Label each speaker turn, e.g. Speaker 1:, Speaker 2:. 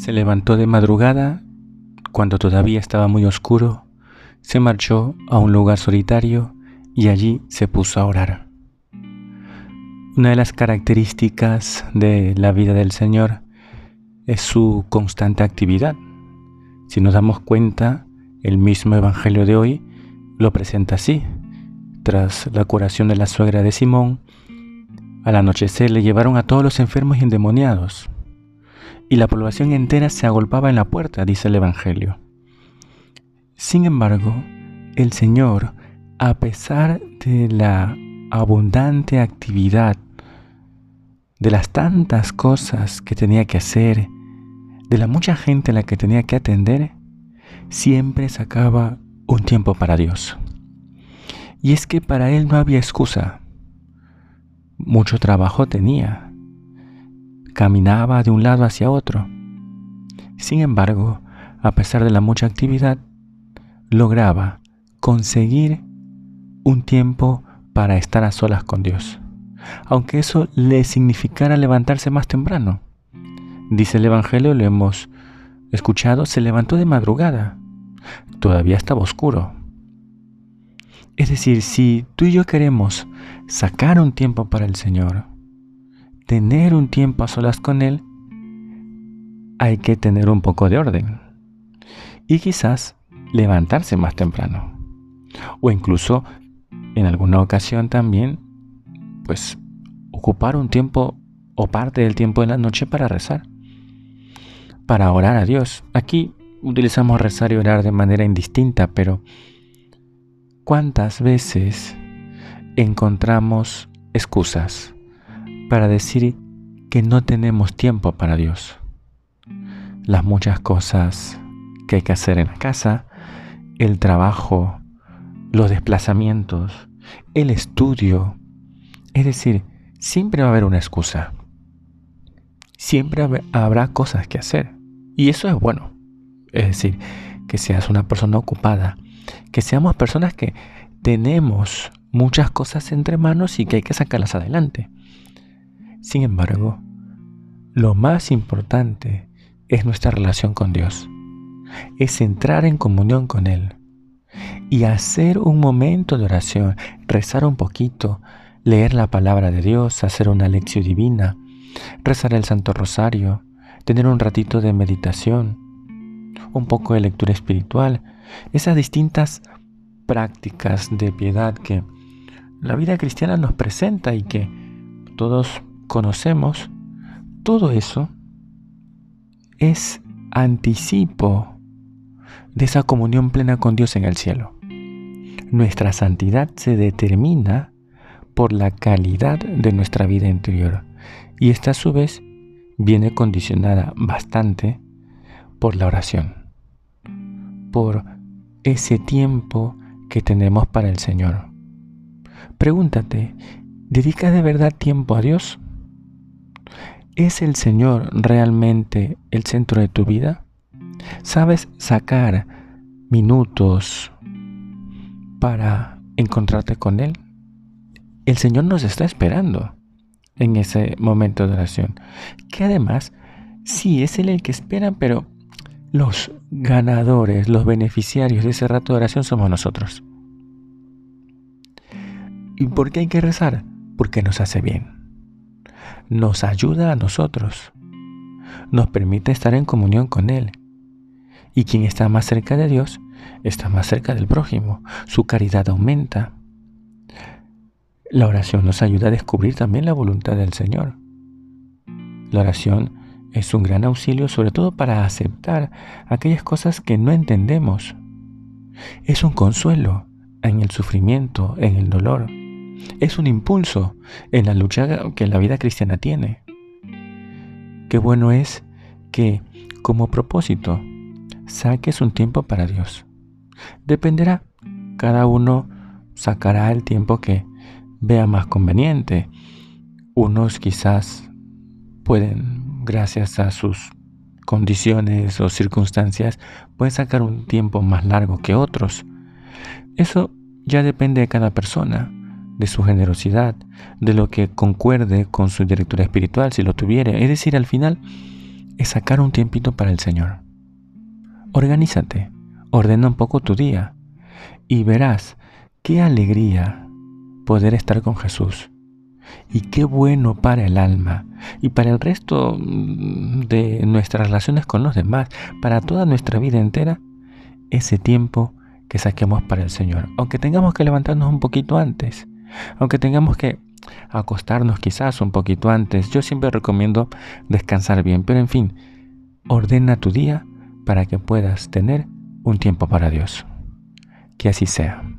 Speaker 1: Se levantó de madrugada, cuando todavía estaba muy oscuro, se marchó a un lugar solitario y allí se puso a orar. Una de las características de la vida del Señor es su constante actividad. Si nos damos cuenta, el mismo Evangelio de hoy lo presenta así. Tras la curación de la suegra de Simón, al anochecer le llevaron a todos los enfermos y endemoniados, y la población entera se agolpaba en la puerta, dice el Evangelio. Sin embargo, el Señor, a pesar de la abundante actividad, de las tantas cosas que tenía que hacer, de la mucha gente a la que tenía que atender, siempre sacaba un tiempo para Dios. Y es que para Él no había excusa. Mucho trabajo tenía. Caminaba de un lado hacia otro. Sin embargo, a pesar de la mucha actividad, lograba conseguir un tiempo para estar a solas con Dios, aunque eso le significara levantarse más temprano. Dice el Evangelio, lo hemos escuchado, se levantó de madrugada. Todavía estaba oscuro. Es decir, si tú y yo queremos sacar un tiempo para el Señor, tener un tiempo a solas con Él, hay que tener un poco de orden. Y quizás levantarse más temprano. O incluso en alguna ocasión también, pues ocupar un tiempo o parte del tiempo de la noche para rezar, para orar a Dios. Aquí utilizamos rezar y orar de manera indistinta, pero ¿cuántas veces encontramos excusas para decir que no tenemos tiempo para Dios? Las muchas cosas que hay que hacer en la casa, el trabajo, los desplazamientos, el estudio. Es decir, siempre va a haber una excusa. Siempre habrá cosas que hacer. Y eso es bueno. Es decir, que seas una persona ocupada, que seamos personas que tenemos muchas cosas entre manos y que hay que sacarlas adelante. Sin embargo, lo más importante es nuestra relación con Dios. Es entrar en comunión con Él y hacer un momento de oración, rezar un poquito, leer la palabra de Dios, hacer una lección divina, rezar el Santo Rosario, tener un ratito de meditación, un poco de lectura espiritual, esas distintas prácticas de piedad que la vida cristiana nos presenta y que todos conocemos, todo eso es anticipo de esa comunión plena con Dios en el cielo. Nuestra santidad se determina por la calidad de nuestra vida interior y esta a su vez viene condicionada bastante por la oración, por ese tiempo que tenemos para el Señor. Pregúntate, ¿dedicas de verdad tiempo a Dios? ¿Es el Señor realmente el centro de tu vida? ¿Sabes sacar minutos para encontrarte con Él? El Señor nos está esperando en ese momento de oración. Que además, sí, es Él el que espera, pero los ganadores, los beneficiarios de ese rato de oración somos nosotros. ¿Y por qué hay que rezar? Porque nos hace bien. Nos ayuda a nosotros. Nos permite estar en comunión con Él. Y quien está más cerca de Dios está más cerca del prójimo. Su caridad aumenta. La oración nos ayuda a descubrir también la voluntad del Señor. La oración es un gran auxilio sobre todo para aceptar aquellas cosas que no entendemos. Es un consuelo en el sufrimiento, en el dolor. Es un impulso en la lucha que la vida cristiana tiene. Qué bueno es que como propósito saques un tiempo para Dios. Dependerá, cada uno sacará el tiempo que vea más conveniente. Unos quizás pueden, gracias a sus condiciones o circunstancias, pueden sacar un tiempo más largo que otros. Eso ya depende de cada persona, de su generosidad, de lo que concuerde con su directora espiritual, si lo tuviera. Es decir, al final es sacar un tiempito para el Señor. Organízate, ordena un poco tu día y verás qué alegría poder estar con Jesús. Y qué bueno para el alma y para el resto mm, de nuestras relaciones con los demás, para toda nuestra vida entera, ese tiempo que saquemos para el Señor. Aunque tengamos que levantarnos un poquito antes, aunque tengamos que acostarnos quizás un poquito antes, yo siempre recomiendo descansar bien, pero en fin, ordena tu día para que puedas tener un tiempo para Dios. Que así sea.